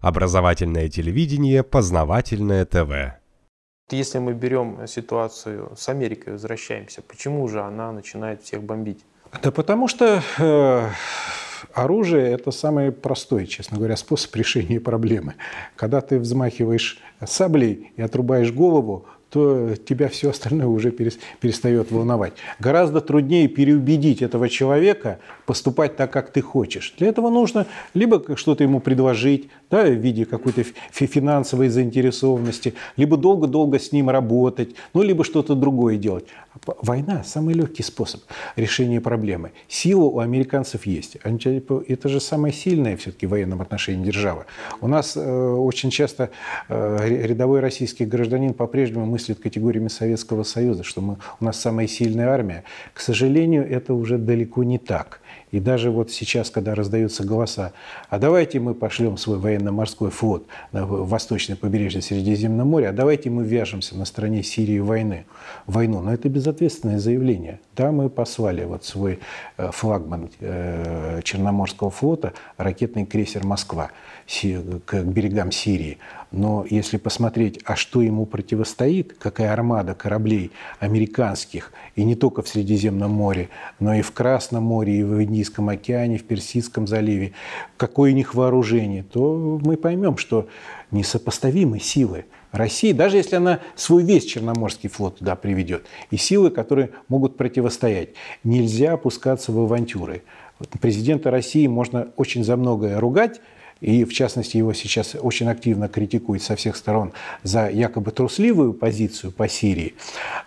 Образовательное телевидение, познавательное ТВ. Если мы берем ситуацию с Америкой, возвращаемся, почему же она начинает всех бомбить? Да потому что э, оружие – это самый простой, честно говоря, способ решения проблемы. Когда ты взмахиваешь саблей и отрубаешь голову, то тебя все остальное уже перестает волновать. Гораздо труднее переубедить этого человека поступать так, как ты хочешь. Для этого нужно либо что-то ему предложить да, в виде какой-то финансовой заинтересованности, либо долго-долго с ним работать, ну, либо что-то другое делать. Война – самый легкий способ решения проблемы. Сила у американцев есть. Это же самая сильная все-таки в военном отношении держава. У нас э, очень часто э, рядовой российский гражданин по-прежнему мыслит категориями Советского Союза, что мы, у нас самая сильная армия. К сожалению, это уже далеко не так. И даже вот сейчас, когда раздаются голоса, а давайте мы пошлем свой военно-морской флот на восточное побережье Средиземного моря, а давайте мы вяжемся на стороне Сирии войны, войну. Но это безответственное заявление. Да, мы послали вот свой э, флагман э, Черноморского флота, ракетный крейсер «Москва» к берегам Сирии. Но если посмотреть, а что ему противостоит, какая армада кораблей американских, и не только в Средиземном море, но и в Красном море, и в Индийском океане, в Персидском заливе, какое у них вооружение, то мы поймем, что несопоставимы силы России, даже если она свой весь Черноморский флот туда приведет, и силы, которые могут противостоять. Нельзя опускаться в авантюры. Президента России можно очень за многое ругать, и в частности его сейчас очень активно критикуют со всех сторон за якобы трусливую позицию по Сирии.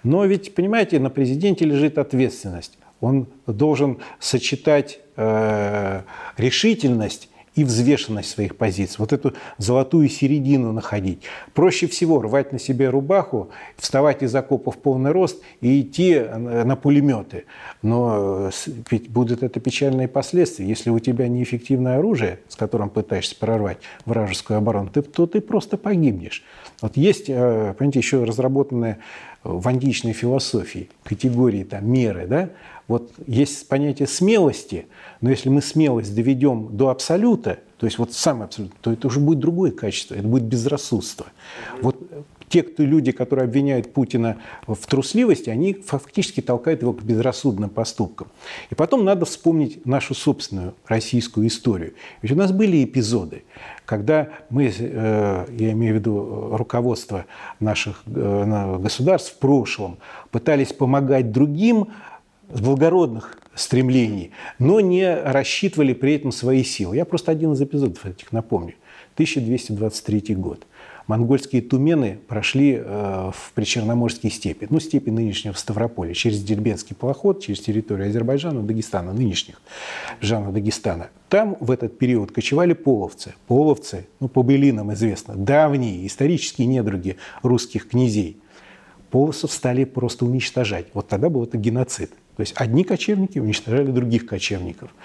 Но ведь, понимаете, на президенте лежит ответственность. Он должен сочетать э, решительность и взвешенность своих позиций, вот эту золотую середину находить. Проще всего рвать на себе рубаху, вставать из окопа в полный рост и идти на пулеметы. Но э, будут это печальные последствия. Если у тебя неэффективное оружие, с которым пытаешься прорвать вражескую оборону, то ты просто погибнешь. Вот есть, э, понимаете, еще разработанная в античной философии категории, там, меры, да, вот есть понятие смелости, но если мы смелость доведем до абсолюта, то есть вот самый абсолют, то это уже будет другое качество, это будет безрассудство. Вот те кто, люди, которые обвиняют Путина в трусливости, они фактически толкают его к безрассудным поступкам. И потом надо вспомнить нашу собственную российскую историю. Ведь у нас были эпизоды, когда мы, э, я имею в виду руководство наших э, государств в прошлом, пытались помогать другим с благородных стремлений, но не рассчитывали при этом свои силы. Я просто один из эпизодов этих напомню. 1223 год монгольские тумены прошли э, в Причерноморские степи, ну, степи нынешнего Ставрополя, через Дербенский полоход, через территорию Азербайджана, Дагестана, нынешних Жана Дагестана. Там в этот период кочевали половцы. Половцы, ну, по былинам известно, давние исторические недруги русских князей. Полосов стали просто уничтожать. Вот тогда был это геноцид. То есть одни кочевники уничтожали других кочевников.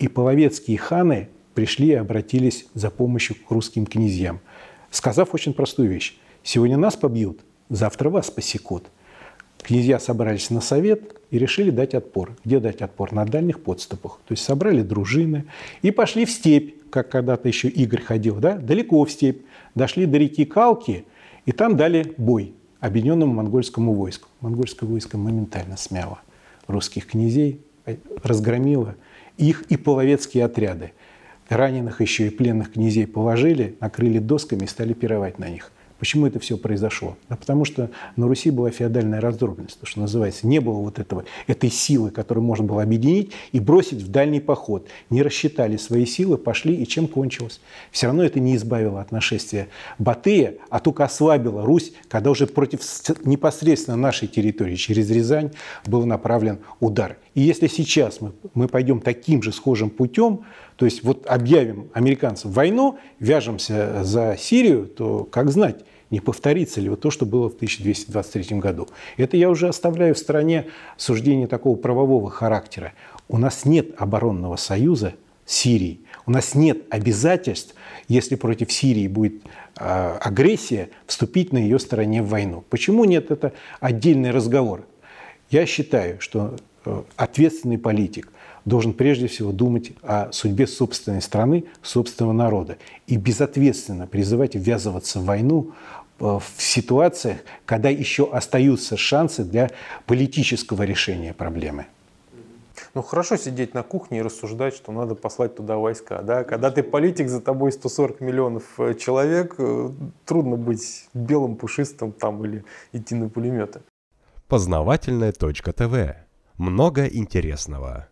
И половецкие ханы пришли и обратились за помощью к русским князьям – сказав очень простую вещь. Сегодня нас побьют, завтра вас посекут. Князья собрались на совет и решили дать отпор. Где дать отпор? На дальних подступах. То есть собрали дружины и пошли в степь, как когда-то еще Игорь ходил, да? далеко в степь. Дошли до реки Калки и там дали бой объединенному монгольскому войску. Монгольское войско моментально смяло русских князей, разгромило их и половецкие отряды. Раненых еще и пленных князей положили, накрыли досками и стали пировать на них. Почему это все произошло? Да потому что на Руси была феодальная раздробленность, то, что называется. Не было вот этого, этой силы, которую можно было объединить и бросить в дальний поход. Не рассчитали свои силы, пошли, и чем кончилось? Все равно это не избавило от нашествия Батыя, а только ослабило Русь, когда уже против непосредственно нашей территории, через Рязань, был направлен удар. И если сейчас мы, мы пойдем таким же схожим путем, то есть вот объявим американцам войну, вяжемся за Сирию, то как знать, не повторится ли вот то, что было в 1223 году. Это я уже оставляю в стороне суждения такого правового характера. У нас нет оборонного союза с Сирией. У нас нет обязательств, если против Сирии будет э, агрессия, вступить на ее стороне в войну. Почему нет? Это отдельный разговор. Я считаю, что э, ответственный политик должен прежде всего думать о судьбе собственной страны, собственного народа. И безответственно призывать ввязываться в войну э, в ситуациях, когда еще остаются шансы для политического решения проблемы. Ну хорошо сидеть на кухне и рассуждать, что надо послать туда войска. Да? Когда ты политик, за тобой 140 миллионов э, человек, э, трудно быть белым, пушистым там или идти на пулеметы. Познавательная точка ТВ. Много интересного.